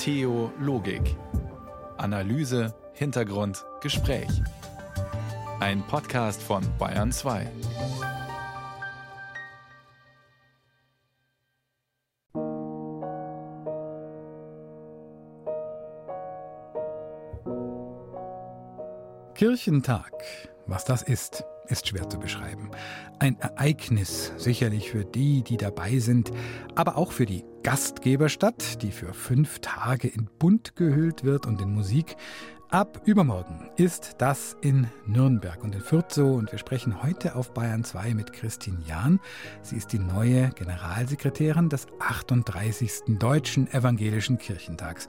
Theologik. Analyse, Hintergrund, Gespräch. Ein Podcast von Bayern 2. Kirchentag, was das ist, ist schwer zu beschreiben. Ein Ereignis, sicherlich für die, die dabei sind, aber auch für die Gastgeberstadt, die für fünf Tage in Bunt gehüllt wird und in Musik. Ab übermorgen ist das in Nürnberg und in Fürth so und wir sprechen heute auf Bayern 2 mit Christine Jahn. Sie ist die neue Generalsekretärin des 38. Deutschen Evangelischen Kirchentags.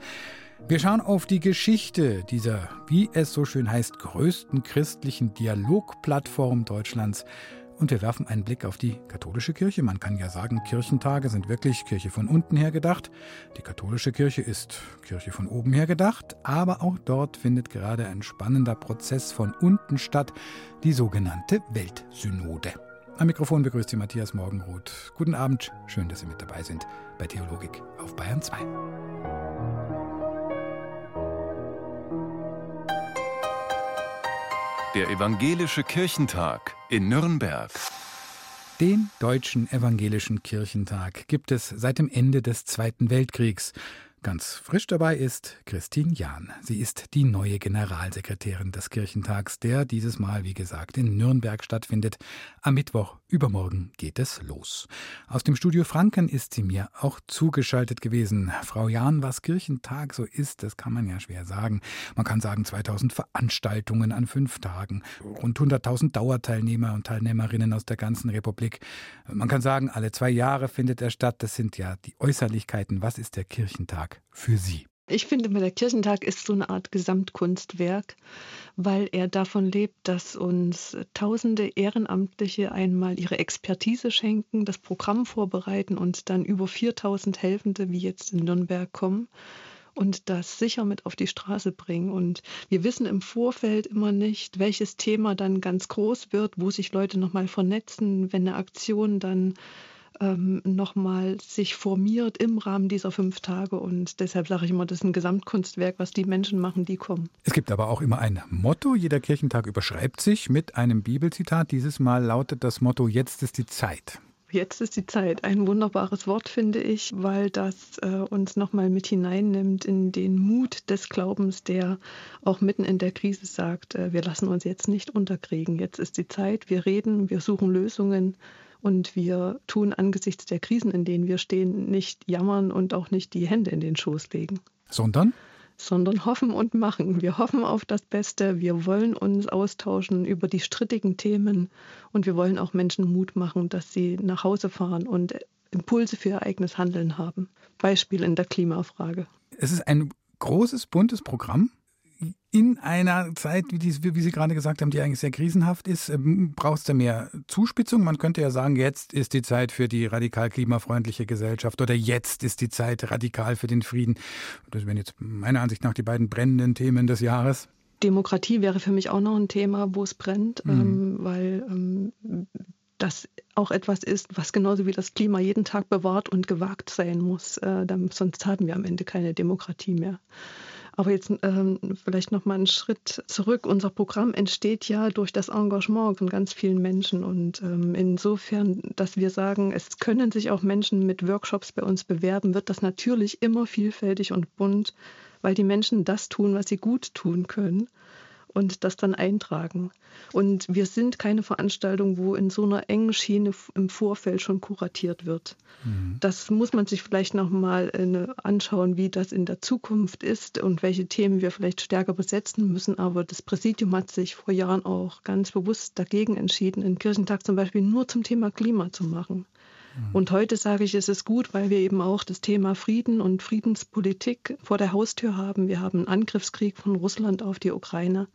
Wir schauen auf die Geschichte dieser, wie es so schön heißt, größten christlichen Dialogplattform Deutschlands. Und wir werfen einen Blick auf die katholische Kirche. Man kann ja sagen, Kirchentage sind wirklich Kirche von unten her gedacht. Die katholische Kirche ist Kirche von oben her gedacht. Aber auch dort findet gerade ein spannender Prozess von unten statt, die sogenannte Weltsynode. Am Mikrofon begrüßt Sie Matthias Morgenroth. Guten Abend, schön, dass Sie mit dabei sind bei Theologik auf Bayern 2. Der Evangelische Kirchentag in Nürnberg. Den Deutschen Evangelischen Kirchentag gibt es seit dem Ende des Zweiten Weltkriegs. Ganz frisch dabei ist Christine Jahn. Sie ist die neue Generalsekretärin des Kirchentags, der dieses Mal, wie gesagt, in Nürnberg stattfindet. Am Mittwoch übermorgen geht es los. Aus dem Studio Franken ist sie mir auch zugeschaltet gewesen. Frau Jahn, was Kirchentag so ist, das kann man ja schwer sagen. Man kann sagen 2000 Veranstaltungen an fünf Tagen, rund 100.000 Dauerteilnehmer und Teilnehmerinnen aus der ganzen Republik. Man kann sagen, alle zwei Jahre findet er statt. Das sind ja die Äußerlichkeiten. Was ist der Kirchentag? Für Sie? Ich finde, der Kirchentag ist so eine Art Gesamtkunstwerk, weil er davon lebt, dass uns tausende Ehrenamtliche einmal ihre Expertise schenken, das Programm vorbereiten und dann über 4000 Helfende, wie jetzt in Nürnberg, kommen und das sicher mit auf die Straße bringen. Und wir wissen im Vorfeld immer nicht, welches Thema dann ganz groß wird, wo sich Leute nochmal vernetzen, wenn eine Aktion dann ähm, nochmal sich formiert im Rahmen dieser fünf Tage. Und deshalb sage ich immer, das ist ein Gesamtkunstwerk, was die Menschen machen, die kommen. Es gibt aber auch immer ein Motto. Jeder Kirchentag überschreibt sich mit einem Bibelzitat. Dieses Mal lautet das Motto, jetzt ist die Zeit. Jetzt ist die Zeit. Ein wunderbares Wort, finde ich, weil das äh, uns nochmal mit hineinnimmt in den Mut des Glaubens, der auch mitten in der Krise sagt, äh, wir lassen uns jetzt nicht unterkriegen. Jetzt ist die Zeit, wir reden, wir suchen Lösungen und wir tun angesichts der Krisen, in denen wir stehen, nicht jammern und auch nicht die Hände in den Schoß legen. Sondern? Sondern hoffen und machen. Wir hoffen auf das Beste. Wir wollen uns austauschen über die strittigen Themen und wir wollen auch Menschen Mut machen, dass sie nach Hause fahren und Impulse für ihr eigenes Handeln haben. Beispiel in der Klimafrage. Es ist ein großes, buntes Programm in einer Zeit, wie, die, wie, Sie gerade gesagt haben, die eigentlich sehr krisenhaft ist, ähm, braucht es da mehr Zuspitzung? Man könnte ja sagen, jetzt ist die Zeit für die radikal klimafreundliche Gesellschaft oder jetzt ist die Zeit radikal für den Frieden. Das wären jetzt meiner Ansicht nach die beiden brennenden Themen des Jahres. Demokratie wäre für mich auch noch ein Thema, wo es brennt, mhm. ähm, weil ähm, das auch etwas ist, was genauso wie das Klima jeden Tag bewahrt und gewagt sein muss. Äh, dann, sonst haben wir am Ende keine Demokratie mehr. Aber jetzt ähm, vielleicht noch mal einen Schritt zurück. Unser Programm entsteht ja durch das Engagement von ganz vielen Menschen und ähm, insofern, dass wir sagen, es können sich auch Menschen mit Workshops bei uns bewerben, wird das natürlich immer vielfältig und bunt, weil die Menschen das tun, was sie gut tun können und das dann eintragen. Und wir sind keine Veranstaltung, wo in so einer engen Schiene im Vorfeld schon kuratiert wird. Mhm. Das muss man sich vielleicht nochmal äh, anschauen, wie das in der Zukunft ist und welche Themen wir vielleicht stärker besetzen müssen. Aber das Präsidium hat sich vor Jahren auch ganz bewusst dagegen entschieden, einen Kirchentag zum Beispiel nur zum Thema Klima zu machen. Mhm. Und heute sage ich, es ist gut, weil wir eben auch das Thema Frieden und Friedenspolitik vor der Haustür haben. Wir haben einen Angriffskrieg von Russland auf die Ukraine.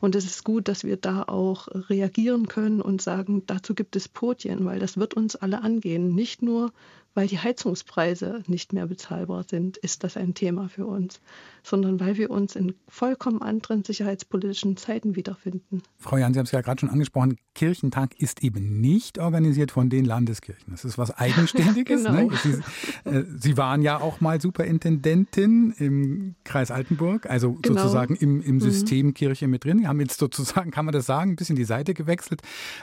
Und es ist gut, dass wir da auch reagieren können und sagen, dazu gibt es Podien, weil das wird uns alle angehen. Nicht nur weil die Heizungspreise nicht mehr bezahlbar sind, ist das ein Thema für uns, sondern weil wir uns in vollkommen anderen sicherheitspolitischen Zeiten wiederfinden. Frau Jan, Sie haben es ja gerade schon angesprochen, Kirchentag ist eben nicht organisiert von den Landeskirchen. Das ist was Eigenständiges. genau. ne? Sie, äh, Sie, waren ja auch mal Superintendentin im Kreis Altenburg, also genau. sozusagen im, im mhm. System mhm. Kirche mit drin. Sie haben jetzt sozusagen, kann man das sagen, ein bisschen die Seite gewechselt.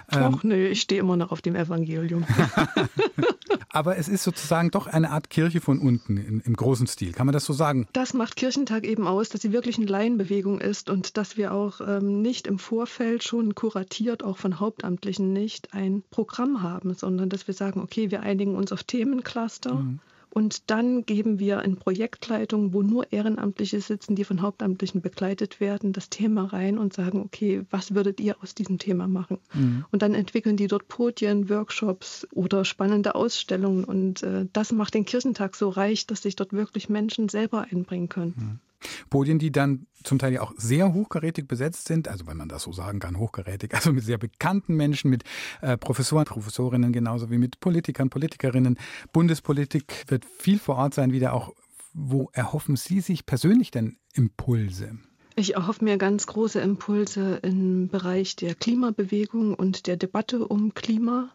Ähm, nö, ich stehe immer noch auf dem Evangelium. Aber es ist sozusagen doch eine Art Kirche von unten in, im großen Stil. Kann man das so sagen? Das macht Kirchentag eben aus, dass sie wirklich eine Laienbewegung ist und dass wir auch ähm, nicht im Vorfeld schon kuratiert, auch von Hauptamtlichen nicht, ein Programm haben, sondern dass wir sagen, okay, wir einigen uns auf Themencluster. Mhm. Und dann geben wir in Projektleitungen, wo nur Ehrenamtliche sitzen, die von Hauptamtlichen begleitet werden, das Thema rein und sagen, okay, was würdet ihr aus diesem Thema machen? Mhm. Und dann entwickeln die dort Podien, Workshops oder spannende Ausstellungen. Und äh, das macht den Kirchentag so reich, dass sich dort wirklich Menschen selber einbringen können. Mhm. Podien, die dann zum Teil ja auch sehr hochkarätig besetzt sind, also wenn man das so sagen kann, hochkarätig, also mit sehr bekannten Menschen, mit äh, Professoren, Professorinnen genauso wie mit Politikern, Politikerinnen. Bundespolitik wird viel vor Ort sein, wieder auch. Wo erhoffen Sie sich persönlich denn Impulse? Ich erhoffe mir ganz große Impulse im Bereich der Klimabewegung und der Debatte um Klima.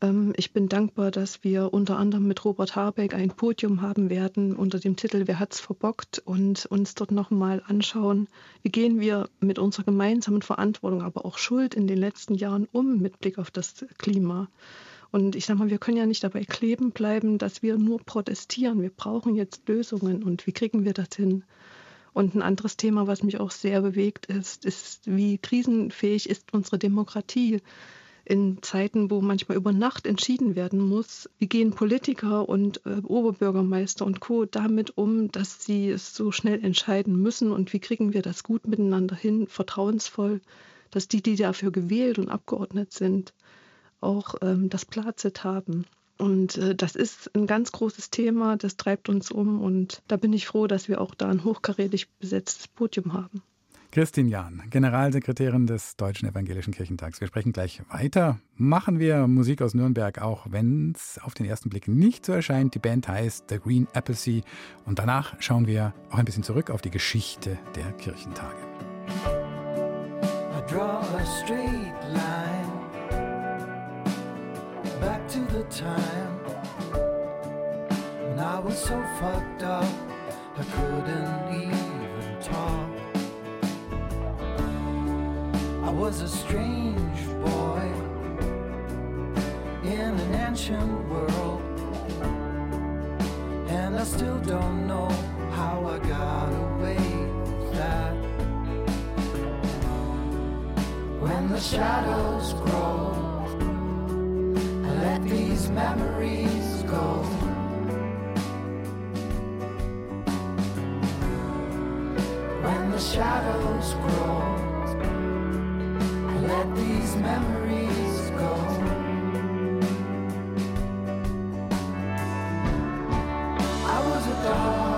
Ähm, ich bin dankbar, dass wir unter anderem mit Robert Habeck ein Podium haben werden unter dem Titel Wer hat's verbockt und uns dort nochmal anschauen, wie gehen wir mit unserer gemeinsamen Verantwortung, aber auch Schuld in den letzten Jahren um mit Blick auf das Klima. Und ich sage mal, wir können ja nicht dabei kleben bleiben, dass wir nur protestieren. Wir brauchen jetzt Lösungen und wie kriegen wir das hin? Und ein anderes Thema, was mich auch sehr bewegt, ist, ist, wie krisenfähig ist unsere Demokratie? In Zeiten, wo manchmal über Nacht entschieden werden muss, wie gehen Politiker und äh, Oberbürgermeister und Co. damit um, dass sie es so schnell entscheiden müssen und wie kriegen wir das gut miteinander hin, vertrauensvoll, dass die, die dafür gewählt und abgeordnet sind, auch ähm, das Platzet haben. Und äh, das ist ein ganz großes Thema, das treibt uns um und da bin ich froh, dass wir auch da ein hochkarätig besetztes Podium haben. Christine Jahn, Generalsekretärin des Deutschen Evangelischen Kirchentags. Wir sprechen gleich weiter. Machen wir Musik aus Nürnberg, auch wenn es auf den ersten Blick nicht so erscheint. Die Band heißt The Green Apple Sea. Und danach schauen wir auch ein bisschen zurück auf die Geschichte der Kirchentage. I draw a straight line back to the time when I was so fucked up I couldn't even talk. I was a strange boy in an ancient world, and I still don't know how I got away with that. When the shadows grow, I let these memories go. When the shadows grow these memories go. I was a dog.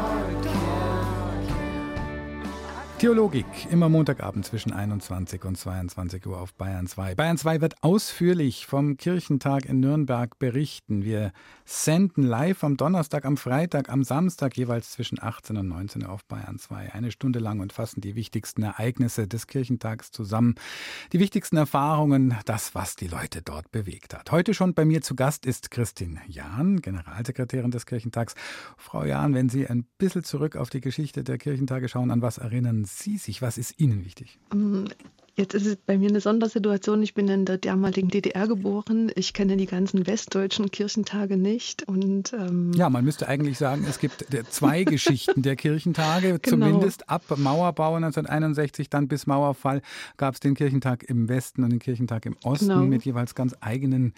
Theologik, immer Montagabend zwischen 21 und 22 Uhr auf Bayern 2. Bayern 2 wird ausführlich vom Kirchentag in Nürnberg berichten. Wir senden live am Donnerstag, am Freitag, am Samstag jeweils zwischen 18 und 19 Uhr auf Bayern 2. Eine Stunde lang und fassen die wichtigsten Ereignisse des Kirchentags zusammen. Die wichtigsten Erfahrungen, das, was die Leute dort bewegt hat. Heute schon bei mir zu Gast ist Christine Jahn, Generalsekretärin des Kirchentags. Frau Jahn, wenn Sie ein bisschen zurück auf die Geschichte der Kirchentage schauen, an was erinnern Sie sich? Was ist Ihnen wichtig? Ähm, jetzt ist es bei mir eine Sondersituation. Ich bin in der damaligen DDR geboren. Ich kenne die ganzen westdeutschen Kirchentage nicht. Und, ähm ja, man müsste eigentlich sagen, es gibt zwei Geschichten der Kirchentage. Genau. Zumindest ab Mauerbau 1961, dann bis Mauerfall gab es den Kirchentag im Westen und den Kirchentag im Osten genau. mit jeweils ganz eigenen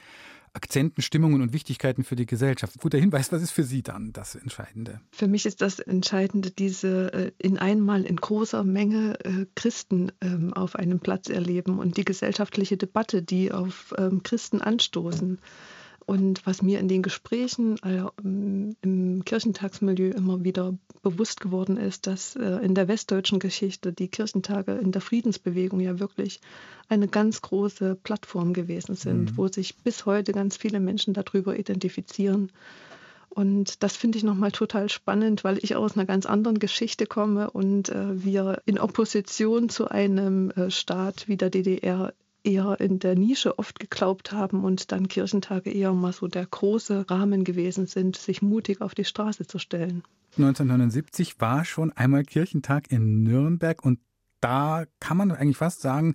Akzenten, Stimmungen und Wichtigkeiten für die Gesellschaft. Guter Hinweis, was ist für Sie dann das Entscheidende? Für mich ist das Entscheidende, diese äh, in einmal in großer Menge äh, Christen ähm, auf einem Platz erleben und die gesellschaftliche Debatte, die auf ähm, Christen anstoßen. Und was mir in den Gesprächen also im Kirchentagsmilieu immer wieder bewusst geworden ist, dass äh, in der westdeutschen Geschichte die Kirchentage in der Friedensbewegung ja wirklich eine ganz große Plattform gewesen sind, mhm. wo sich bis heute ganz viele Menschen darüber identifizieren. Und das finde ich nochmal total spannend, weil ich aus einer ganz anderen Geschichte komme und äh, wir in Opposition zu einem äh, Staat wie der DDR eher in der Nische oft geglaubt haben und dann Kirchentage eher mal so der große Rahmen gewesen sind, sich mutig auf die Straße zu stellen. 1979 war schon einmal Kirchentag in Nürnberg und da kann man eigentlich fast sagen,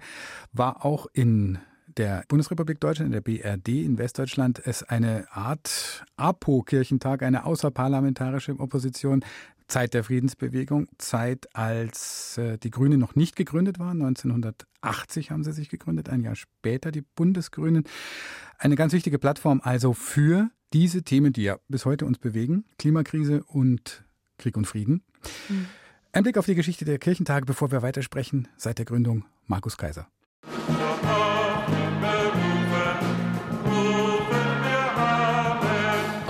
war auch in der Bundesrepublik Deutschland, in der BRD in Westdeutschland, es eine Art APO-Kirchentag, eine außerparlamentarische Opposition. Zeit der Friedensbewegung, Zeit, als äh, die Grünen noch nicht gegründet waren. 1980 haben sie sich gegründet, ein Jahr später die Bundesgrünen. Eine ganz wichtige Plattform also für diese Themen, die ja bis heute uns bewegen, Klimakrise und Krieg und Frieden. Mhm. Ein Blick auf die Geschichte der Kirchentage, bevor wir weitersprechen, seit der Gründung Markus Kaiser.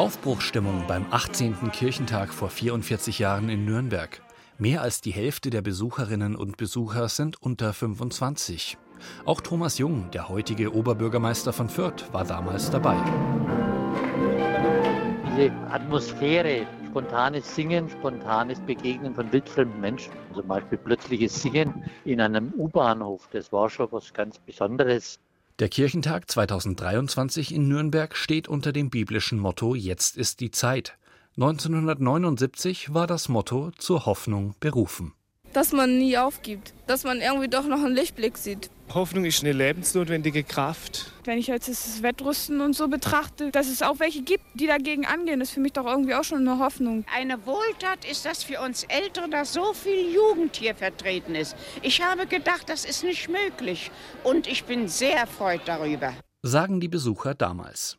Aufbruchsstimmung beim 18. Kirchentag vor 44 Jahren in Nürnberg. Mehr als die Hälfte der Besucherinnen und Besucher sind unter 25. Auch Thomas Jung, der heutige Oberbürgermeister von Fürth, war damals dabei. Diese Atmosphäre, spontanes Singen, spontanes Begegnen von wildfremden Menschen, zum Beispiel plötzliches Singen in einem U-Bahnhof, das war schon was ganz Besonderes. Der Kirchentag 2023 in Nürnberg steht unter dem biblischen Motto Jetzt ist die Zeit. 1979 war das Motto zur Hoffnung berufen. Dass man nie aufgibt, dass man irgendwie doch noch einen Lichtblick sieht. Hoffnung ist eine lebensnotwendige Kraft. Wenn ich jetzt das Wettrüsten und so betrachte, dass es auch welche gibt, die dagegen angehen, ist für mich doch irgendwie auch schon eine Hoffnung. Eine Wohltat ist das für uns Ältere, dass so viel Jugend hier vertreten ist. Ich habe gedacht, das ist nicht möglich. Und ich bin sehr erfreut darüber. Sagen die Besucher damals.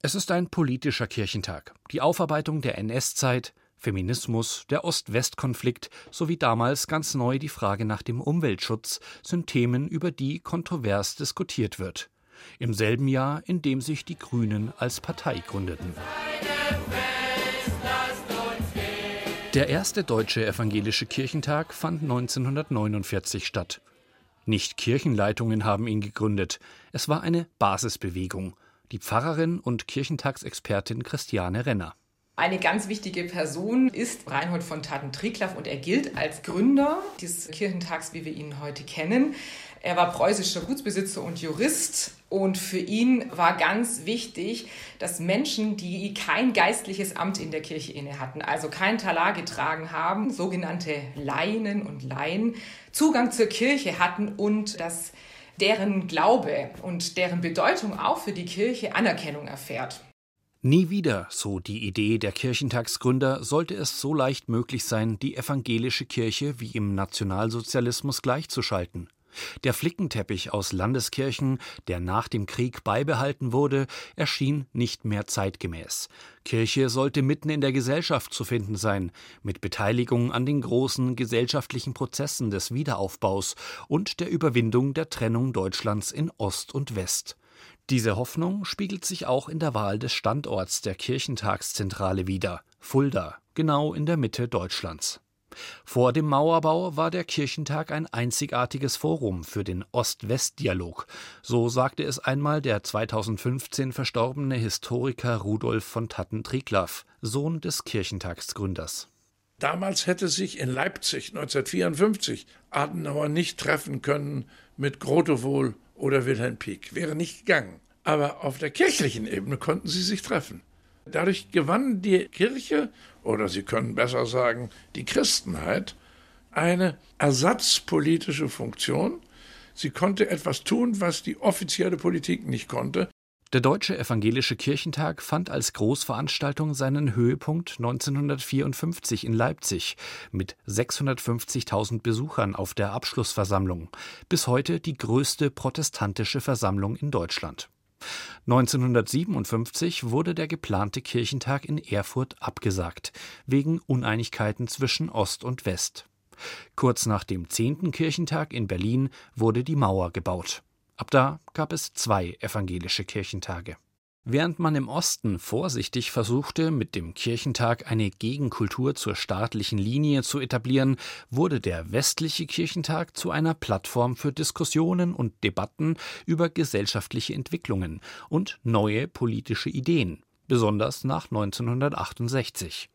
Es ist ein politischer Kirchentag. Die Aufarbeitung der NS-Zeit, Feminismus, der Ost-West-Konflikt sowie damals ganz neu die Frage nach dem Umweltschutz sind Themen, über die kontrovers diskutiert wird. Im selben Jahr, in dem sich die Grünen als Partei gründeten. Der erste deutsche evangelische Kirchentag fand 1949 statt. Nicht Kirchenleitungen haben ihn gegründet, es war eine Basisbewegung. Die Pfarrerin und Kirchentagsexpertin Christiane Renner. Eine ganz wichtige Person ist Reinhold von Taten-Triglaff und er gilt als Gründer des Kirchentags, wie wir ihn heute kennen. Er war preußischer Gutsbesitzer und Jurist und für ihn war ganz wichtig, dass Menschen, die kein geistliches Amt in der Kirche inne hatten, also kein Talar getragen haben, sogenannte Laien und Laien, Zugang zur Kirche hatten und dass deren Glaube und deren Bedeutung auch für die Kirche Anerkennung erfährt. Nie wieder, so die Idee der Kirchentagsgründer, sollte es so leicht möglich sein, die evangelische Kirche wie im Nationalsozialismus gleichzuschalten. Der Flickenteppich aus Landeskirchen, der nach dem Krieg beibehalten wurde, erschien nicht mehr zeitgemäß. Kirche sollte mitten in der Gesellschaft zu finden sein, mit Beteiligung an den großen gesellschaftlichen Prozessen des Wiederaufbaus und der Überwindung der Trennung Deutschlands in Ost und West. Diese Hoffnung spiegelt sich auch in der Wahl des Standorts der Kirchentagszentrale wider, Fulda, genau in der Mitte Deutschlands. Vor dem Mauerbau war der Kirchentag ein einzigartiges Forum für den Ost-West-Dialog. So sagte es einmal der 2015 verstorbene Historiker Rudolf von Tatten-Triglaff, Sohn des Kirchentagsgründers. Damals hätte sich in Leipzig 1954 Adenauer nicht treffen können mit Grotewohl oder Wilhelm Pieck. Wäre nicht gegangen. Aber auf der kirchlichen Ebene konnten sie sich treffen. Dadurch gewann die Kirche, oder Sie können besser sagen, die Christenheit, eine ersatzpolitische Funktion. Sie konnte etwas tun, was die offizielle Politik nicht konnte. Der Deutsche Evangelische Kirchentag fand als Großveranstaltung seinen Höhepunkt 1954 in Leipzig mit 650.000 Besuchern auf der Abschlussversammlung, bis heute die größte protestantische Versammlung in Deutschland. 1957 wurde der geplante Kirchentag in Erfurt abgesagt, wegen Uneinigkeiten zwischen Ost und West. Kurz nach dem zehnten Kirchentag in Berlin wurde die Mauer gebaut. Ab da gab es zwei evangelische Kirchentage. Während man im Osten vorsichtig versuchte, mit dem Kirchentag eine Gegenkultur zur staatlichen Linie zu etablieren, wurde der westliche Kirchentag zu einer Plattform für Diskussionen und Debatten über gesellschaftliche Entwicklungen und neue politische Ideen, besonders nach 1968.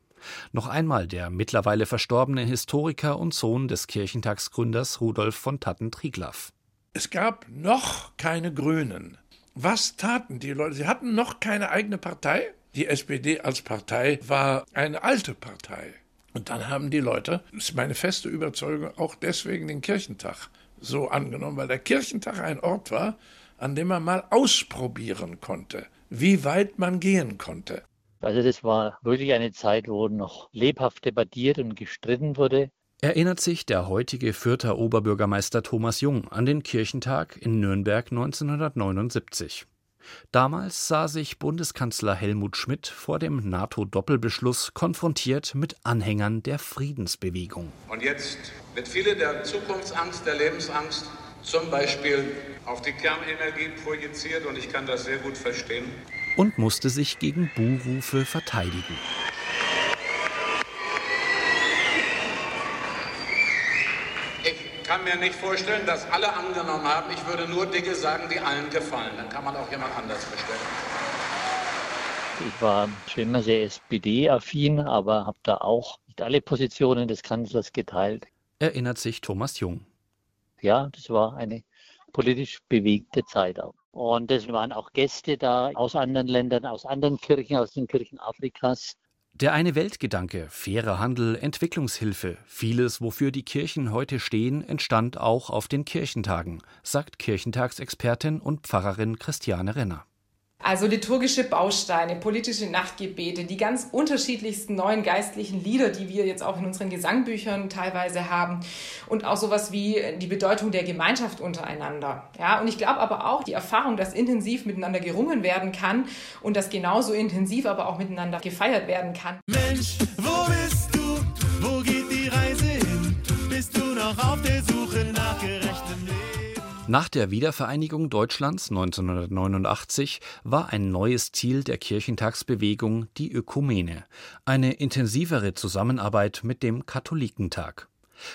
Noch einmal der mittlerweile verstorbene Historiker und Sohn des Kirchentagsgründers Rudolf von Tatten-Triglaff. Es gab noch keine Grünen. Was taten die Leute? Sie hatten noch keine eigene Partei. Die SPD als Partei war eine alte Partei. Und dann haben die Leute, das ist meine feste Überzeugung, auch deswegen den Kirchentag so angenommen, weil der Kirchentag ein Ort war, an dem man mal ausprobieren konnte, wie weit man gehen konnte. Also das war wirklich eine Zeit, wo noch lebhaft debattiert und gestritten wurde. Erinnert sich der heutige Fürther Oberbürgermeister Thomas Jung an den Kirchentag in Nürnberg 1979. Damals sah sich Bundeskanzler Helmut Schmidt vor dem NATO-Doppelbeschluss konfrontiert mit Anhängern der Friedensbewegung. Und jetzt wird viele der Zukunftsangst, der Lebensangst zum Beispiel auf die Kernenergie projiziert und ich kann das sehr gut verstehen und musste sich gegen Buhrufe verteidigen. Ich kann mir nicht vorstellen, dass alle angenommen haben, ich würde nur Dinge sagen, die allen gefallen. Dann kann man auch jemand anders bestellen. Ich war schon immer sehr SPD-affin, aber habe da auch nicht alle Positionen des Kanzlers geteilt. Erinnert sich Thomas Jung. Ja, das war eine politisch bewegte Zeit auch. Und es waren auch Gäste da aus anderen Ländern, aus anderen Kirchen, aus den Kirchen Afrikas. Der eine Weltgedanke, fairer Handel, Entwicklungshilfe, vieles, wofür die Kirchen heute stehen, entstand auch auf den Kirchentagen, sagt Kirchentagsexpertin und Pfarrerin Christiane Renner. Also liturgische Bausteine, politische Nachtgebete, die ganz unterschiedlichsten neuen geistlichen Lieder, die wir jetzt auch in unseren Gesangbüchern teilweise haben und auch sowas wie die Bedeutung der Gemeinschaft untereinander. Ja, und ich glaube aber auch die Erfahrung, dass intensiv miteinander gerungen werden kann und dass genauso intensiv aber auch miteinander gefeiert werden kann. Mensch, wo bist du? Wo geht die Reise hin? Bist du noch auf der Suche nach gerechtem Leben? Nach der Wiedervereinigung Deutschlands 1989 war ein neues Ziel der Kirchentagsbewegung die Ökumene, eine intensivere Zusammenarbeit mit dem Katholikentag.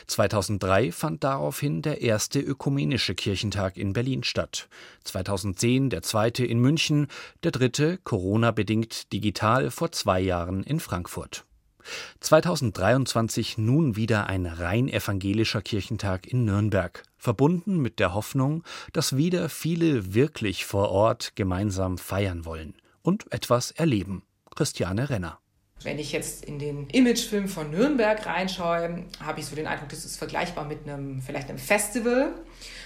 2003 fand daraufhin der erste ökumenische Kirchentag in Berlin statt, 2010 der zweite in München, der dritte, Corona-bedingt digital, vor zwei Jahren in Frankfurt. 2023 nun wieder ein rein evangelischer Kirchentag in Nürnberg, verbunden mit der Hoffnung, dass wieder viele wirklich vor Ort gemeinsam feiern wollen und etwas erleben. Christiane Renner. Wenn ich jetzt in den Imagefilm von Nürnberg reinschaue, habe ich so den Eindruck, das ist vergleichbar mit einem vielleicht einem Festival,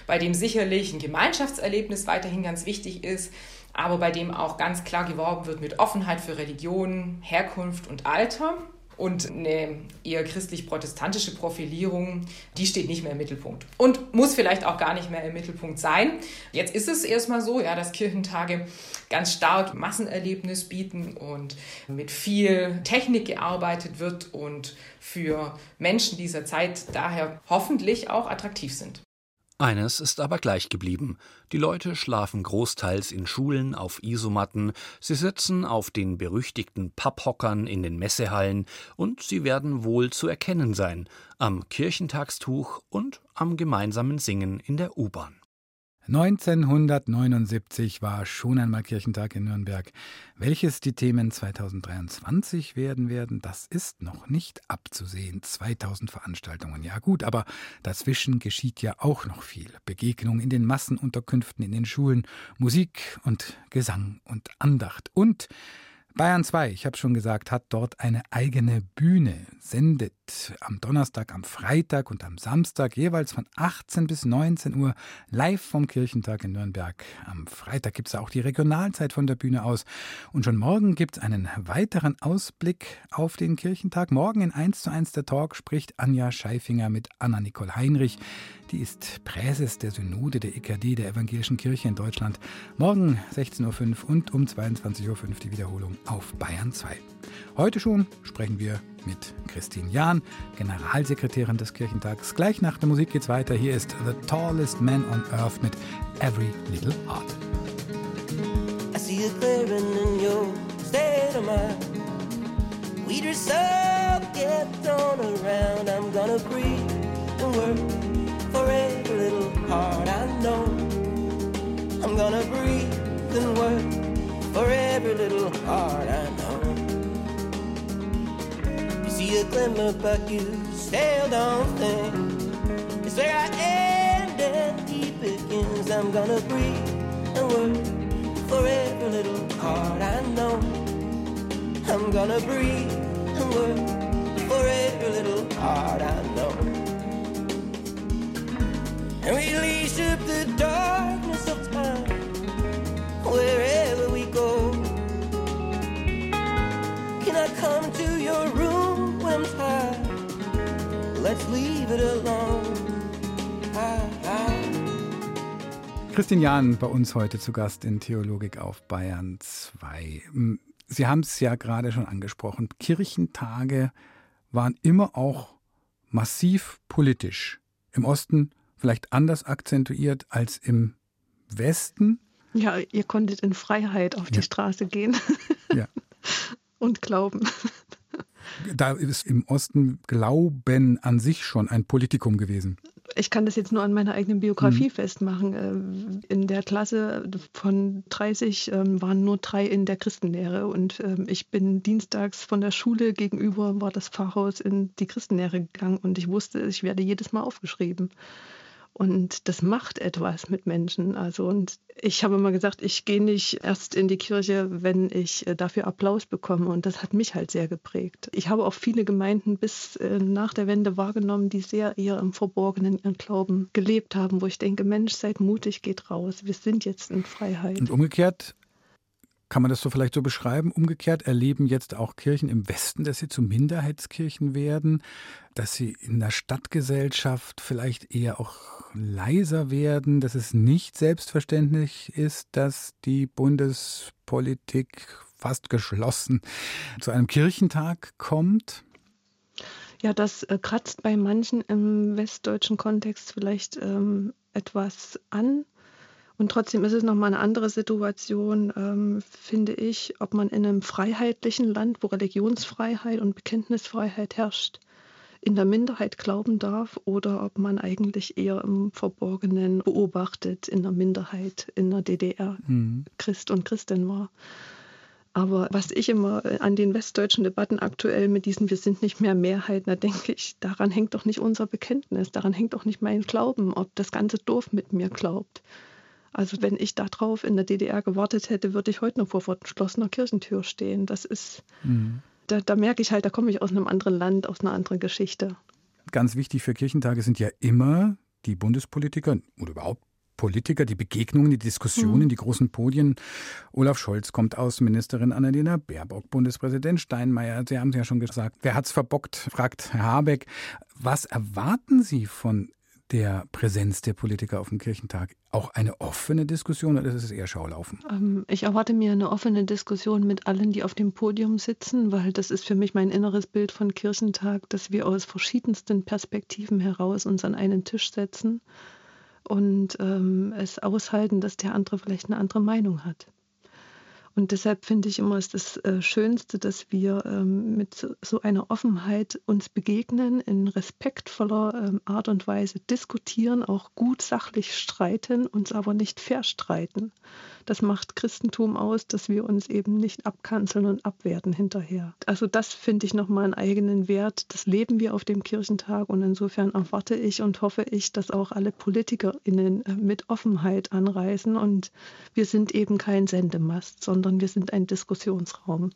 bei dem sicherlich ein Gemeinschaftserlebnis weiterhin ganz wichtig ist, aber bei dem auch ganz klar geworben wird mit Offenheit für Religion, Herkunft und Alter. Und eine eher christlich-protestantische Profilierung, die steht nicht mehr im Mittelpunkt. Und muss vielleicht auch gar nicht mehr im Mittelpunkt sein. Jetzt ist es erstmal so, ja, dass Kirchentage ganz stark Massenerlebnis bieten und mit viel Technik gearbeitet wird und für Menschen dieser Zeit daher hoffentlich auch attraktiv sind. Eines ist aber gleich geblieben. Die Leute schlafen großteils in Schulen auf Isomatten, sie sitzen auf den berüchtigten Papphockern in den Messehallen und sie werden wohl zu erkennen sein am Kirchentagstuch und am gemeinsamen Singen in der U-Bahn. 1979 war schon einmal Kirchentag in Nürnberg. Welches die Themen 2023 werden werden, das ist noch nicht abzusehen. 2000 Veranstaltungen, ja gut, aber dazwischen geschieht ja auch noch viel. Begegnung in den Massenunterkünften, in den Schulen, Musik und Gesang und Andacht und Bayern 2, ich habe schon gesagt, hat dort eine eigene Bühne, sendet am Donnerstag, am Freitag und am Samstag jeweils von 18 bis 19 Uhr live vom Kirchentag in Nürnberg. Am Freitag gibt es auch die Regionalzeit von der Bühne aus. Und schon morgen gibt es einen weiteren Ausblick auf den Kirchentag. Morgen in 1 zu 1 der Talk spricht Anja Scheifinger mit Anna-Nicole Heinrich. Die ist Präses der Synode der EKD der Evangelischen Kirche in Deutschland. Morgen 16.05 Uhr und um 22.05 Uhr die Wiederholung auf Bayern 2. Heute schon sprechen wir mit Christine Jahn, Generalsekretärin des Kirchentags. Gleich nach der Musik geht's weiter. Hier ist The Tallest Man on Earth mit Every Little Heart. I see it clear in smile. Weed yourself, get thrown around. I'm gonna breathe and work for every little heart I know. I'm gonna breathe and work for every little heart I know. A glimmer, but you still don't think it's where I end and he begins. I'm gonna breathe and work for every little heart I know. I'm gonna breathe and work for every little heart I know. And release up the darkness Let's leave it alone. Ah, ah. Christian Jahn bei uns heute zu Gast in Theologik auf Bayern 2. Sie haben es ja gerade schon angesprochen. Kirchentage waren immer auch massiv politisch. Im Osten vielleicht anders akzentuiert als im Westen. Ja, ihr konntet in Freiheit auf Ja. die Straße gehen Ja. und glauben. Da ist im Osten Glauben an sich schon ein Politikum gewesen. Ich kann das jetzt nur an meiner eigenen Biografie Mhm. festmachen. Ähm, In der Klasse von 30 ähm, waren nur drei in der Christenlehre und ähm, ich bin dienstags von der Schule gegenüber war das Pfarrhaus in die Christenlehre gegangen und ich wusste, ich werde jedes Mal aufgeschrieben. Und das macht etwas mit Menschen. Also, und ich habe immer gesagt, ich gehe nicht erst in die Kirche, wenn ich äh, dafür Applaus bekomme. Und das hat mich halt sehr geprägt. Ich habe auch viele Gemeinden bis äh, nach der Wende wahrgenommen, die sehr eher im Verborgenen ihren Glauben gelebt haben, wo ich denke, Mensch, seid mutig, geht raus. Wir sind jetzt in Freiheit. Und umgekehrt, kann man das so vielleicht so beschreiben, umgekehrt erleben jetzt auch Kirchen im Westen, dass sie zu Minderheitskirchen werden, dass sie in der Stadtgesellschaft vielleicht eher auch leiser werden, dass es nicht selbstverständlich ist, dass die Bundespolitik fast geschlossen zu einem Kirchentag kommt. Ja, das äh, kratzt bei manchen im westdeutschen Kontext vielleicht ähm, etwas an. Und trotzdem ist es nochmal eine andere Situation, ähm, finde ich, ob man in einem freiheitlichen Land, wo Religionsfreiheit und Bekenntnisfreiheit herrscht, in der Minderheit glauben darf oder ob man eigentlich eher im Verborgenen beobachtet in der Minderheit in der DDR Mhm. Christ und Christin war. Aber was ich immer äh, an den westdeutschen Debatten aktuell mit diesen Wir sind nicht mehr Mehrheit, da denke ich, daran hängt doch nicht unser Bekenntnis, daran hängt doch nicht mein Glauben, ob das ganze Dorf mit mir glaubt. Also wenn ich darauf in der DDR gewartet hätte, würde ich heute noch vor verschlossener Kirchentür stehen. Das ist, Mhm. da, da merke ich halt, da komme ich aus einem anderen Land, aus einer anderen Geschichte. Ganz wichtig für Kirchentage sind ja immer die Bundespolitiker oder überhaupt Politiker, die Begegnungen, die Diskussionen, Mhm. die großen Podien. Olaf Scholz kommt aus, Ministerin Annalena Baerbock, Bundespräsident Steinmeier. Sie haben es ja schon gesagt. Wer hat's verbockt, fragt Herr Habeck. Was erwarten Sie von der Präsenz der Politiker auf dem Kirchentag? Auch eine offene Diskussion oder ist es eher Schaulaufen? Ähm, Ich erwarte mir eine offene Diskussion mit allen, die auf dem Podium sitzen, weil das ist für mich mein inneres Bild von Kirchentag, dass wir aus verschiedensten Perspektiven heraus uns an einen Tisch setzen und ähm, es aushalten, dass der andere vielleicht eine andere Meinung hat. Und deshalb finde ich immer, ist das äh, Schönste, dass wir ähm, mit so- einer Offenheit uns begegnen, in respektvoller ähm, Art und Weise diskutieren, auch gut sachlich streiten, uns aber nicht verstreiten. Das macht Christentum aus, dass wir uns eben nicht abkanzeln und abwerten hinterher. Also das finde ich nochmal einen eigenen Wert. Das leben wir auf dem Kirchentag und insofern erwarte ich und hoffe ich, dass auch alle PolitikerInnen äh, mit Offenheit anreisen und wir sind eben kein Sendemast, sondern wir sind ein Diskussionsraum.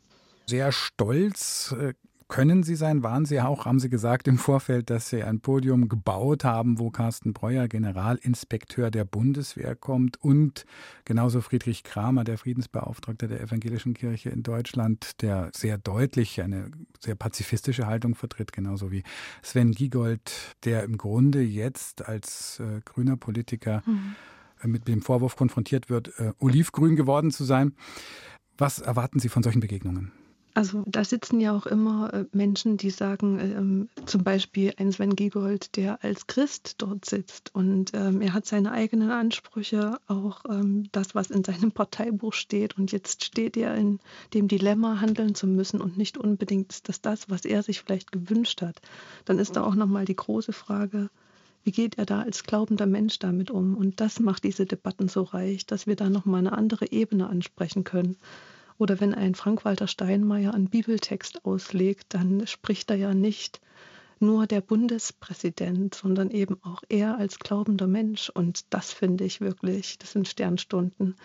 Sehr stolz äh, können Sie sein, waren Sie auch, haben Sie gesagt im Vorfeld, dass Sie ein Podium gebaut haben, wo Carsten Breuer, Generalinspekteur der Bundeswehr, kommt und genauso Friedrich Kramer, der Friedensbeauftragte der Evangelischen Kirche in Deutschland, der sehr deutlich eine sehr pazifistische Haltung vertritt, genauso wie Sven Giegold, der im Grunde jetzt als äh, grüner Politiker äh, mit dem Vorwurf konfrontiert wird, äh, olivgrün geworden zu sein. Was erwarten Sie von solchen Begegnungen? Also da sitzen ja auch immer äh, Menschen, die sagen, ähm, zum Beispiel ein Sven Giegold, der als Christ dort sitzt und ähm, er hat seine eigenen Ansprüche, auch ähm, das, was in seinem Parteibuch steht und jetzt steht er in dem Dilemma, handeln zu müssen und nicht unbedingt ist das das, was er sich vielleicht gewünscht hat. Dann ist da auch nochmal die große Frage, wie geht er da als glaubender Mensch damit um? Und das macht diese Debatten so reich, dass wir da nochmal eine andere Ebene ansprechen können. Oder wenn ein Frank-Walter Steinmeier einen Bibeltext auslegt, dann spricht er ja nicht nur der Bundespräsident, sondern eben auch er als glaubender Mensch. Und das finde ich wirklich, das sind Sternstunden,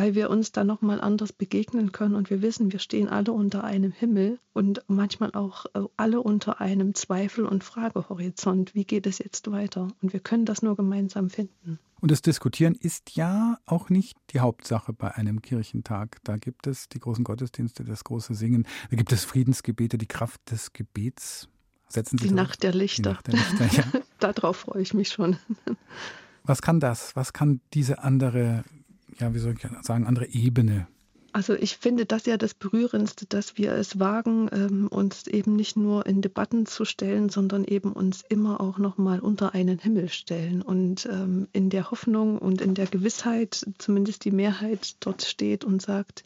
weil wir uns da nochmal anders begegnen können und wir wissen, wir stehen alle unter einem Himmel und manchmal auch äh, alle unter einem Zweifel- und Fragehorizont. Wie geht es jetzt weiter? Und wir können das nur gemeinsam finden. Und das Diskutieren ist ja auch nicht die Hauptsache bei einem Kirchentag. Da gibt es die großen Gottesdienste, das große Singen, da gibt es Friedensgebete, die Kraft des Gebets. Setzen Sie die Nacht der Lichter. Die Nacht der Lichter ja. Darauf freue ich mich schon. Was kann das? Was kann diese andere, ja, wie soll ich sagen, andere Ebene also ich finde das ja das Berührendste, dass wir es wagen, ähm, uns eben nicht nur in Debatten zu stellen, sondern eben uns immer auch nochmal unter einen Himmel stellen und ähm, in der Hoffnung und in der Gewissheit, zumindest die Mehrheit dort steht und sagt,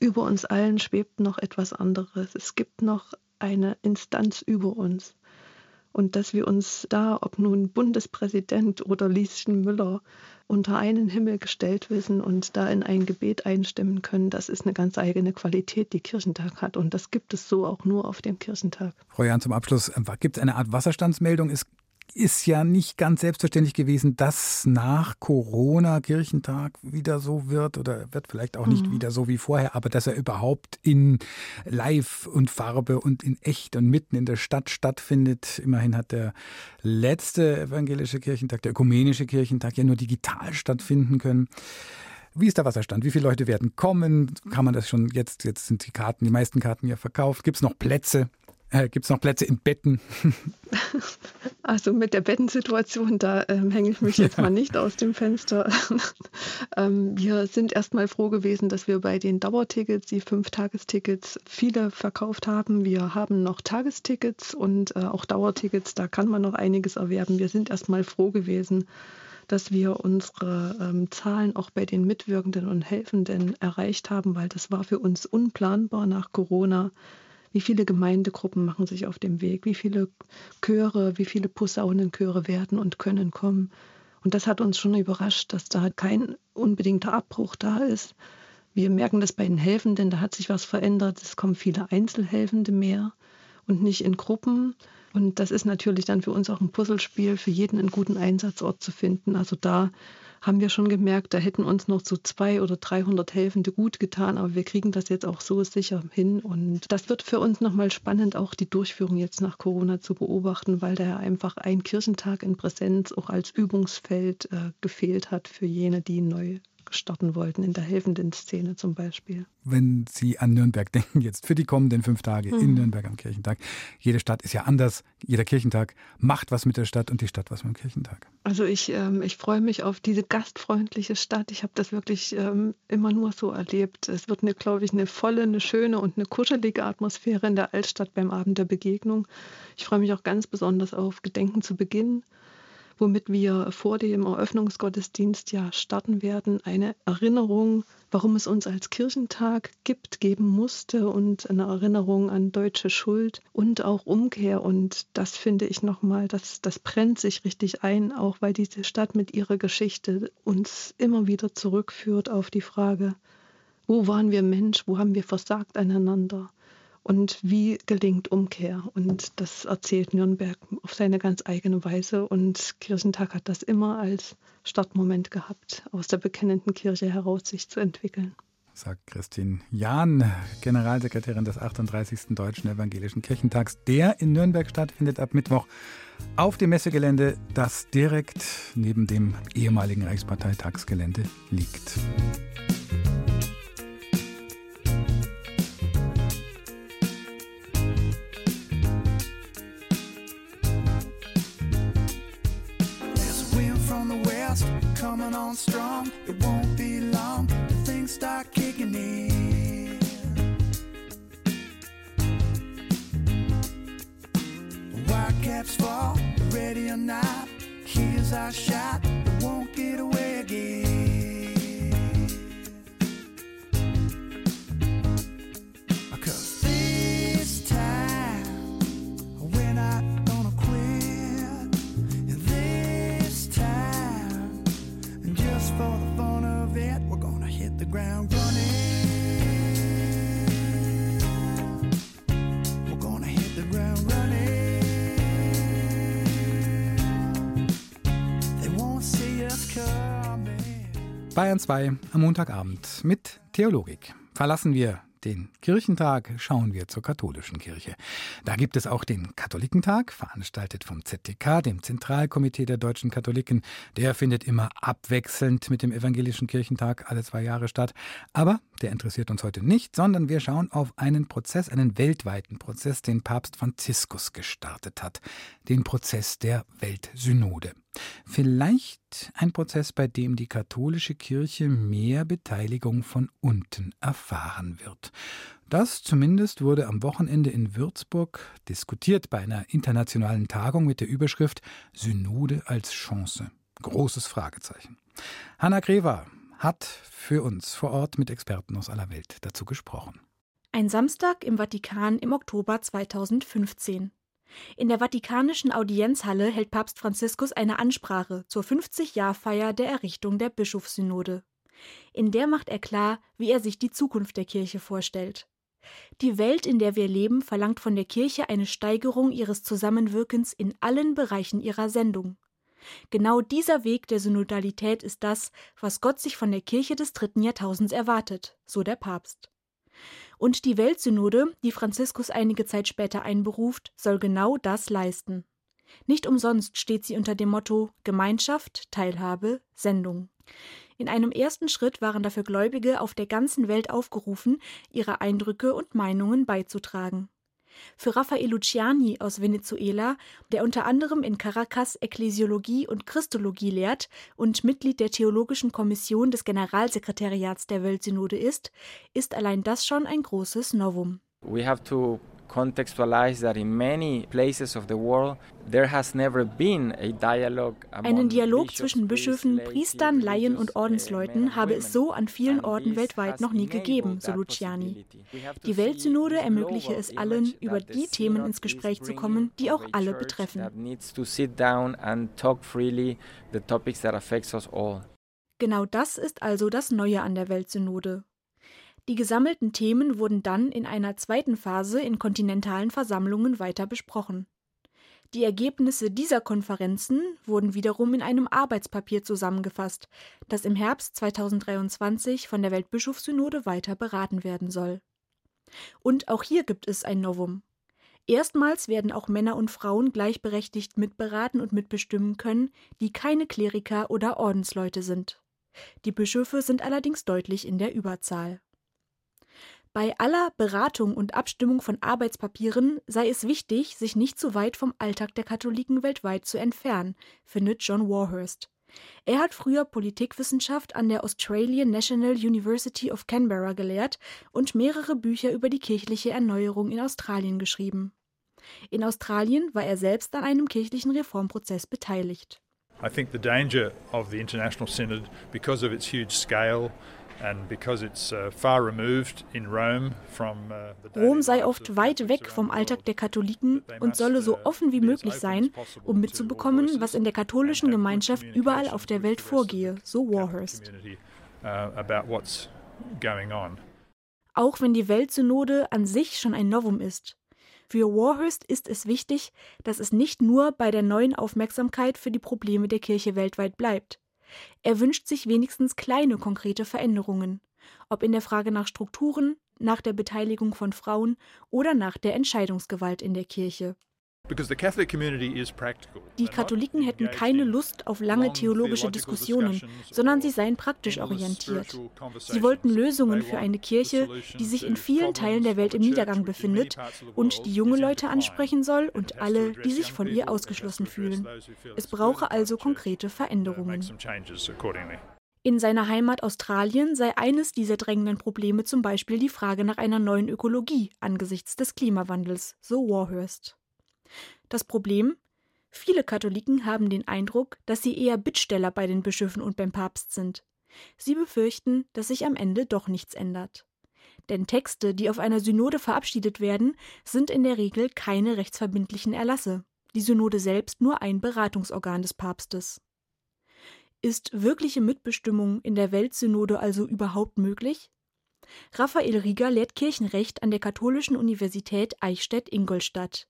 über uns allen schwebt noch etwas anderes. Es gibt noch eine Instanz über uns. Und dass wir uns da, ob nun Bundespräsident oder Lieschen Müller, unter einen Himmel gestellt wissen und da in ein Gebet einstimmen können, das ist eine ganz eigene Qualität, die Kirchentag hat. Und das gibt es so auch nur auf dem Kirchentag. Frau Jahn, zum Abschluss, äh, gibt es eine Art Wasserstandsmeldung? Es ist ja nicht ganz selbstverständlich gewesen, dass nach Corona Kirchentag wieder so wird oder wird vielleicht auch nicht mhm. wieder so wie vorher, aber dass er überhaupt in Live und Farbe und in echt und mitten in der Stadt stattfindet. Immerhin hat der letzte evangelische Kirchentag, der ökumenische Kirchentag ja nur digital stattfinden können. Wie ist der Wasserstand? Wie viele Leute werden kommen? Kann man das schon jetzt? Jetzt sind die Karten, die meisten Karten ja verkauft. Gibt es noch Plätze? Äh, Gibt es noch Plätze in Betten? Also mit der Bettensituation, da ähm, hänge ich mich jetzt ja. mal nicht aus dem Fenster. ähm, wir sind erstmal froh gewesen, dass wir bei den Dauertickets, die Fünf-Tagestickets, viele verkauft haben. Wir haben noch Tagestickets und äh, auch Dauertickets, da kann man noch einiges erwerben. Wir sind erstmal froh gewesen, dass wir unsere ähm, Zahlen auch bei den Mitwirkenden und Helfenden erreicht haben, weil das war für uns unplanbar nach Corona wie viele Gemeindegruppen machen sich auf dem Weg? Wie viele Chöre, wie viele Posaunenchöre werden und können kommen? Und das hat uns schon überrascht, dass da kein unbedingter Abbruch da ist. Wir merken das bei den Helfenden, da hat sich was verändert. Es kommen viele Einzelhelfende mehr und nicht in Gruppen. Und das ist natürlich dann für uns auch ein Puzzlespiel, für jeden einen guten Einsatzort zu finden. Also da haben wir schon gemerkt, da hätten uns noch so zwei oder 300 Helfende gut getan, aber wir kriegen das jetzt auch so sicher hin. Und das wird für uns nochmal spannend, auch die Durchführung jetzt nach Corona zu beobachten, weil da einfach ein Kirchentag in Präsenz auch als Übungsfeld äh, gefehlt hat für jene, die neu starten wollten, in der helfenden Szene zum Beispiel. Wenn Sie an Nürnberg denken, jetzt für die kommenden fünf Tage mhm. in Nürnberg am Kirchentag. Jede Stadt ist ja anders. Jeder Kirchentag macht was mit der Stadt und die Stadt was mit dem Kirchentag. Also ich, ähm, ich freue mich auf diese gastfreundliche Stadt. Ich habe das wirklich ähm, immer nur so erlebt. Es wird, eine, glaube ich, eine volle, eine schöne und eine kuschelige Atmosphäre in der Altstadt beim Abend der Begegnung. Ich freue mich auch ganz besonders auf Gedenken zu Beginn womit wir vor dem Eröffnungsgottesdienst ja starten werden, eine Erinnerung, warum es uns als Kirchentag gibt, geben musste und eine Erinnerung an deutsche Schuld und auch Umkehr. Und das finde ich nochmal, das, das brennt sich richtig ein, auch weil diese Stadt mit ihrer Geschichte uns immer wieder zurückführt auf die Frage, wo waren wir Mensch, wo haben wir versagt aneinander? Und wie gelingt Umkehr. Und das erzählt Nürnberg auf seine ganz eigene Weise. Und Kirchentag hat das immer als Startmoment gehabt, aus der bekennenden Kirche heraus sich zu entwickeln. Sagt Christine Jahn, Generalsekretärin des 38. Deutschen Evangelischen Kirchentags, der in Nürnberg stattfindet ab Mittwoch auf dem Messegelände, das direkt neben dem ehemaligen Reichsparteitagsgelände liegt. Bayern 2 am Montagabend mit Theologik. Verlassen wir den Kirchentag, schauen wir zur katholischen Kirche. Da gibt es auch den Katholikentag, veranstaltet vom ZTK, dem Zentralkomitee der deutschen Katholiken. Der findet immer abwechselnd mit dem evangelischen Kirchentag alle zwei Jahre statt. Aber der interessiert uns heute nicht, sondern wir schauen auf einen Prozess, einen weltweiten Prozess, den Papst Franziskus gestartet hat. Den Prozess der Weltsynode. Vielleicht ein Prozess, bei dem die katholische Kirche mehr Beteiligung von unten erfahren wird. Das zumindest wurde am Wochenende in Würzburg diskutiert bei einer internationalen Tagung mit der Überschrift Synode als Chance. Großes Fragezeichen. Hanna Greva hat für uns vor Ort mit Experten aus aller Welt dazu gesprochen. Ein Samstag im Vatikan im Oktober 2015. In der Vatikanischen Audienzhalle hält Papst Franziskus eine Ansprache zur 50-Jahr-Feier der Errichtung der Bischofssynode. In der macht er klar, wie er sich die Zukunft der Kirche vorstellt. Die Welt, in der wir leben, verlangt von der Kirche eine Steigerung ihres Zusammenwirkens in allen Bereichen ihrer Sendung. Genau dieser Weg der Synodalität ist das, was Gott sich von der Kirche des dritten Jahrtausends erwartet, so der Papst. Und die Weltsynode, die Franziskus einige Zeit später einberuft, soll genau das leisten. Nicht umsonst steht sie unter dem Motto Gemeinschaft, Teilhabe, Sendung. In einem ersten Schritt waren dafür Gläubige auf der ganzen Welt aufgerufen, ihre Eindrücke und Meinungen beizutragen. Für Raffaele Luciani aus Venezuela, der unter anderem in Caracas Ekklesiologie und Christologie lehrt und Mitglied der Theologischen Kommission des Generalsekretariats der Weltsynode ist, ist allein das schon ein großes Novum. We have to contextualize that in many places of the world there has never been a dialogue Einen Dialog zwischen Bischöfen, Priestern, Laien und Ordensleuten habe es so an vielen Orten weltweit noch nie gegeben, so Luciani. Die Weltsynode ermögliche es allen, über die Themen ins Gespräch zu kommen, die auch alle betreffen. Genau das ist also das Neue an der Weltsynode. Die gesammelten Themen wurden dann in einer zweiten Phase in kontinentalen Versammlungen weiter besprochen. Die Ergebnisse dieser Konferenzen wurden wiederum in einem Arbeitspapier zusammengefasst, das im Herbst 2023 von der Weltbischofssynode weiter beraten werden soll. Und auch hier gibt es ein Novum. Erstmals werden auch Männer und Frauen gleichberechtigt mitberaten und mitbestimmen können, die keine Kleriker oder Ordensleute sind. Die Bischöfe sind allerdings deutlich in der Überzahl. Bei aller Beratung und Abstimmung von Arbeitspapieren sei es wichtig, sich nicht zu weit vom Alltag der Katholiken weltweit zu entfernen, findet John Warhurst. Er hat früher Politikwissenschaft an der Australian National University of Canberra gelehrt und mehrere Bücher über die kirchliche Erneuerung in Australien geschrieben. In Australien war er selbst an einem kirchlichen Reformprozess beteiligt. I think the danger of the International Synod, because of its huge scale, Rom sei oft weit weg vom Alltag der Katholiken und solle so offen wie möglich sein, um mitzubekommen, was in der katholischen Gemeinschaft überall auf der Welt vorgehe, so Warhurst. Auch wenn die Weltsynode an sich schon ein Novum ist. Für Warhurst ist es wichtig, dass es nicht nur bei der neuen Aufmerksamkeit für die Probleme der Kirche weltweit bleibt. Er wünscht sich wenigstens kleine konkrete Veränderungen, ob in der Frage nach Strukturen, nach der Beteiligung von Frauen oder nach der Entscheidungsgewalt in der Kirche. Die Katholiken hätten keine Lust auf lange theologische Diskussionen, sondern sie seien praktisch orientiert. Sie wollten Lösungen für eine Kirche, die sich in vielen Teilen der Welt im Niedergang befindet und die junge Leute ansprechen soll und alle, die sich von ihr ausgeschlossen fühlen. Es brauche also konkrete Veränderungen. In seiner Heimat Australien sei eines dieser drängenden Probleme zum Beispiel die Frage nach einer neuen Ökologie angesichts des Klimawandels, so Warhurst. Das Problem? Viele Katholiken haben den Eindruck, dass sie eher Bittsteller bei den Bischöfen und beim Papst sind. Sie befürchten, dass sich am Ende doch nichts ändert. Denn Texte, die auf einer Synode verabschiedet werden, sind in der Regel keine rechtsverbindlichen Erlasse. Die Synode selbst nur ein Beratungsorgan des Papstes. Ist wirkliche Mitbestimmung in der Weltsynode also überhaupt möglich? Raphael Rieger lehrt Kirchenrecht an der Katholischen Universität Eichstätt-Ingolstadt.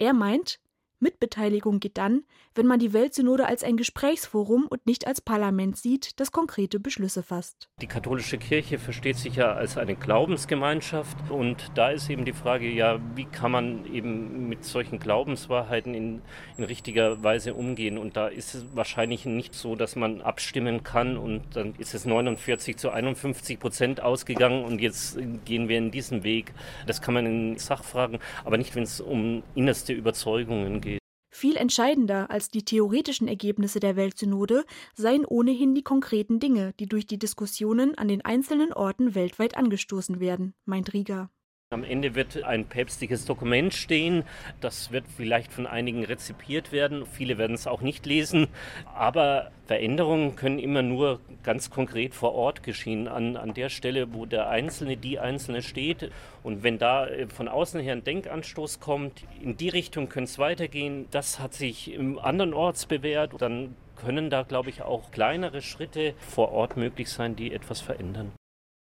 Er meint, Mitbeteiligung geht dann, wenn man die Weltsynode als ein Gesprächsforum und nicht als Parlament sieht, das konkrete Beschlüsse fasst. Die katholische Kirche versteht sich ja als eine Glaubensgemeinschaft und da ist eben die Frage, ja, wie kann man eben mit solchen Glaubenswahrheiten in, in richtiger Weise umgehen und da ist es wahrscheinlich nicht so, dass man abstimmen kann und dann ist es 49 zu 51 Prozent ausgegangen und jetzt gehen wir in diesen Weg. Das kann man in Sachfragen, aber nicht, wenn es um innerste Überzeugungen geht. Viel entscheidender als die theoretischen Ergebnisse der Weltsynode seien ohnehin die konkreten Dinge, die durch die Diskussionen an den einzelnen Orten weltweit angestoßen werden, meint Rieger. Am Ende wird ein päpstliches Dokument stehen. Das wird vielleicht von einigen rezipiert werden. Viele werden es auch nicht lesen. Aber Veränderungen können immer nur ganz konkret vor Ort geschehen, an, an der Stelle, wo der Einzelne, die Einzelne steht. Und wenn da äh, von außen her ein Denkanstoß kommt, in die Richtung könnte es weitergehen. Das hat sich im anderen Orts bewährt. Dann können da, glaube ich, auch kleinere Schritte vor Ort möglich sein, die etwas verändern.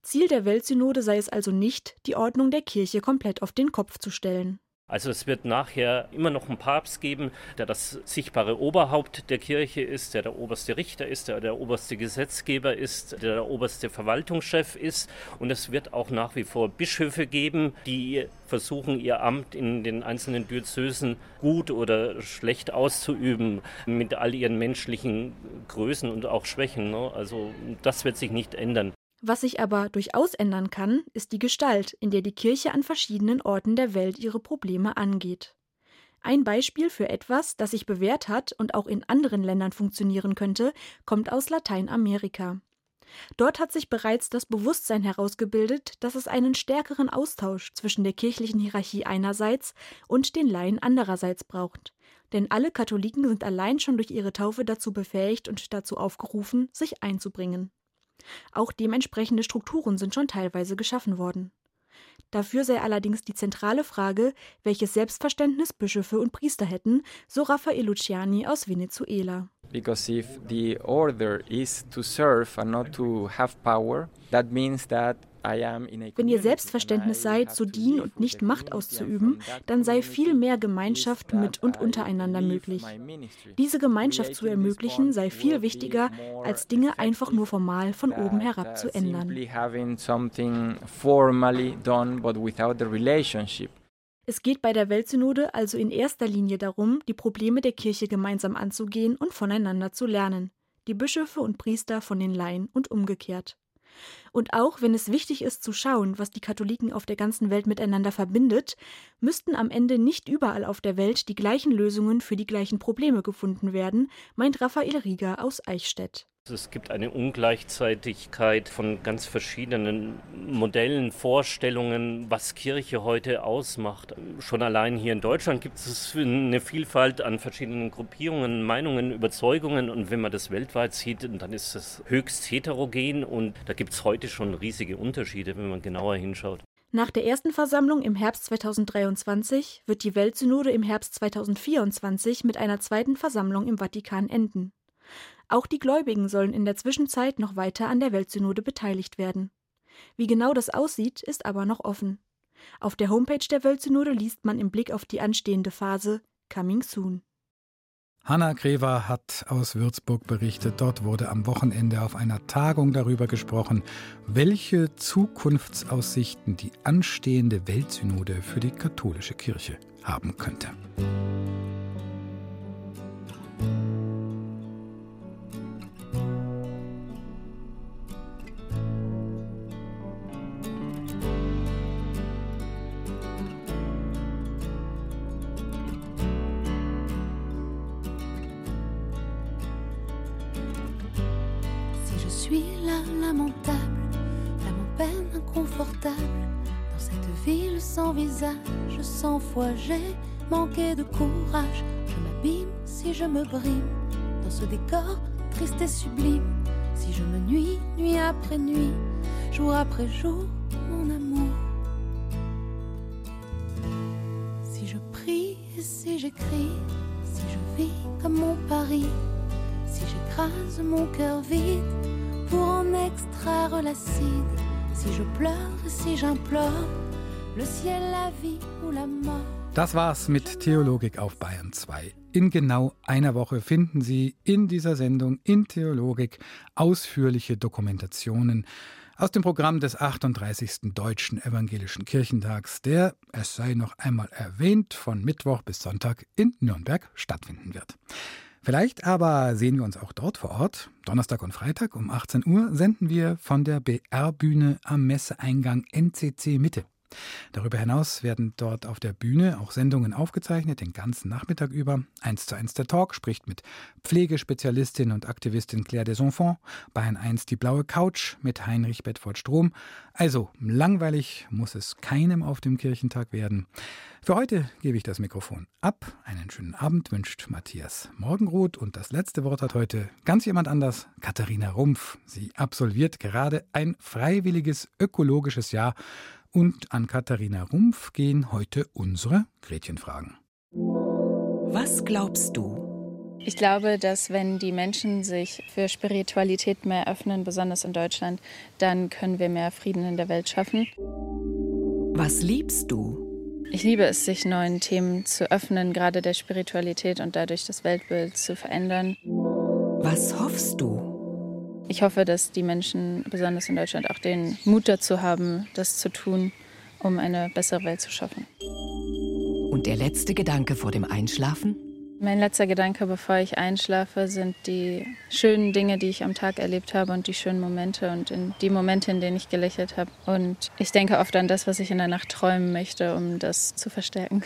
Ziel der Weltsynode sei es also nicht, die Ordnung der Kirche komplett auf den Kopf zu stellen. Also es wird nachher immer noch einen Papst geben, der das sichtbare Oberhaupt der Kirche ist, der der oberste Richter ist, der der oberste Gesetzgeber ist, der der oberste Verwaltungschef ist. Und es wird auch nach wie vor Bischöfe geben, die versuchen, ihr Amt in den einzelnen Diözesen gut oder schlecht auszuüben, mit all ihren menschlichen Größen und auch Schwächen. Ne? Also das wird sich nicht ändern. Was sich aber durchaus ändern kann, ist die Gestalt, in der die Kirche an verschiedenen Orten der Welt ihre Probleme angeht. Ein Beispiel für etwas, das sich bewährt hat und auch in anderen Ländern funktionieren könnte, kommt aus Lateinamerika. Dort hat sich bereits das Bewusstsein herausgebildet, dass es einen stärkeren Austausch zwischen der kirchlichen Hierarchie einerseits und den Laien andererseits braucht. Denn alle Katholiken sind allein schon durch ihre Taufe dazu befähigt und dazu aufgerufen, sich einzubringen. Auch dementsprechende Strukturen sind schon teilweise geschaffen worden. Dafür sei allerdings die zentrale Frage, welches Selbstverständnis Bischöfe und Priester hätten, so Raffaele Luciani aus Venezuela. Because if the order is to serve and not to have power, that means that wenn ihr Selbstverständnis seid, zu dienen und nicht Macht auszuüben, dann sei viel mehr Gemeinschaft mit und untereinander möglich. Diese Gemeinschaft zu ermöglichen sei viel wichtiger, als Dinge einfach nur formal von oben herab zu ändern. Es geht bei der Weltsynode also in erster Linie darum, die Probleme der Kirche gemeinsam anzugehen und voneinander zu lernen, die Bischöfe und Priester von den Laien und umgekehrt. Und auch wenn es wichtig ist zu schauen, was die Katholiken auf der ganzen Welt miteinander verbindet, müssten am Ende nicht überall auf der Welt die gleichen Lösungen für die gleichen Probleme gefunden werden, meint Raphael Rieger aus Eichstätt. Es gibt eine Ungleichzeitigkeit von ganz verschiedenen Modellen, Vorstellungen, was Kirche heute ausmacht. Schon allein hier in Deutschland gibt es eine Vielfalt an verschiedenen Gruppierungen, Meinungen, Überzeugungen. Und wenn man das weltweit sieht, dann ist es höchst heterogen und da gibt es heute schon riesige Unterschiede, wenn man genauer hinschaut. Nach der ersten Versammlung im Herbst 2023 wird die Weltsynode im Herbst 2024 mit einer zweiten Versammlung im Vatikan enden. Auch die Gläubigen sollen in der Zwischenzeit noch weiter an der Weltsynode beteiligt werden. Wie genau das aussieht, ist aber noch offen. Auf der Homepage der Weltsynode liest man im Blick auf die anstehende Phase Coming Soon. Hanna Grever hat aus Würzburg berichtet, dort wurde am Wochenende auf einer Tagung darüber gesprochen, welche Zukunftsaussichten die anstehende Weltsynode für die katholische Kirche haben könnte. Sans visage, sans foi, j'ai manquer de courage. Je m'abîme si je me brime dans ce décor triste et sublime. Si je me nuis nuit après nuit, jour après jour, mon amour. Si je prie et si j'écris, si je vis comme mon pari, si j'écrase mon cœur vide pour en extraire l'acide, si je pleure si j'implore le ciel, la vie ou la mort. Das war's mit Theologik auf Bayern 2. In genau einer Woche finden Sie in dieser Sendung in Theologik ausführliche Dokumentationen aus dem Programm des 38. Deutschen Evangelischen Kirchentags, der, es sei noch einmal erwähnt, von Mittwoch bis Sonntag in Nürnberg stattfinden wird. Vielleicht aber sehen wir uns auch dort vor Ort. Donnerstag und Freitag um 18 Uhr senden wir von der BR-Bühne am Messeeingang NCC Mitte. Darüber hinaus werden dort auf der Bühne auch Sendungen aufgezeichnet, den ganzen Nachmittag über. Eins zu eins der Talk spricht mit Pflegespezialistin und Aktivistin Claire des Enfants, Bayern 1 die blaue Couch mit Heinrich Bedford Strom. Also langweilig muss es keinem auf dem Kirchentag werden. Für heute gebe ich das Mikrofon ab. Einen schönen Abend wünscht Matthias Morgenroth und das letzte Wort hat heute ganz jemand anders, Katharina Rumpf. Sie absolviert gerade ein freiwilliges ökologisches Jahr und an Katharina Rumpf gehen heute unsere Gretchenfragen. Was glaubst du? Ich glaube, dass wenn die Menschen sich für Spiritualität mehr öffnen, besonders in Deutschland, dann können wir mehr Frieden in der Welt schaffen. Was liebst du? Ich liebe es, sich neuen Themen zu öffnen, gerade der Spiritualität und dadurch das Weltbild zu verändern. Was hoffst du? Ich hoffe, dass die Menschen, besonders in Deutschland, auch den Mut dazu haben, das zu tun, um eine bessere Welt zu schaffen. Und der letzte Gedanke vor dem Einschlafen? Mein letzter Gedanke, bevor ich einschlafe, sind die schönen Dinge, die ich am Tag erlebt habe und die schönen Momente und die Momente, in denen ich gelächelt habe. Und ich denke oft an das, was ich in der Nacht träumen möchte, um das zu verstärken.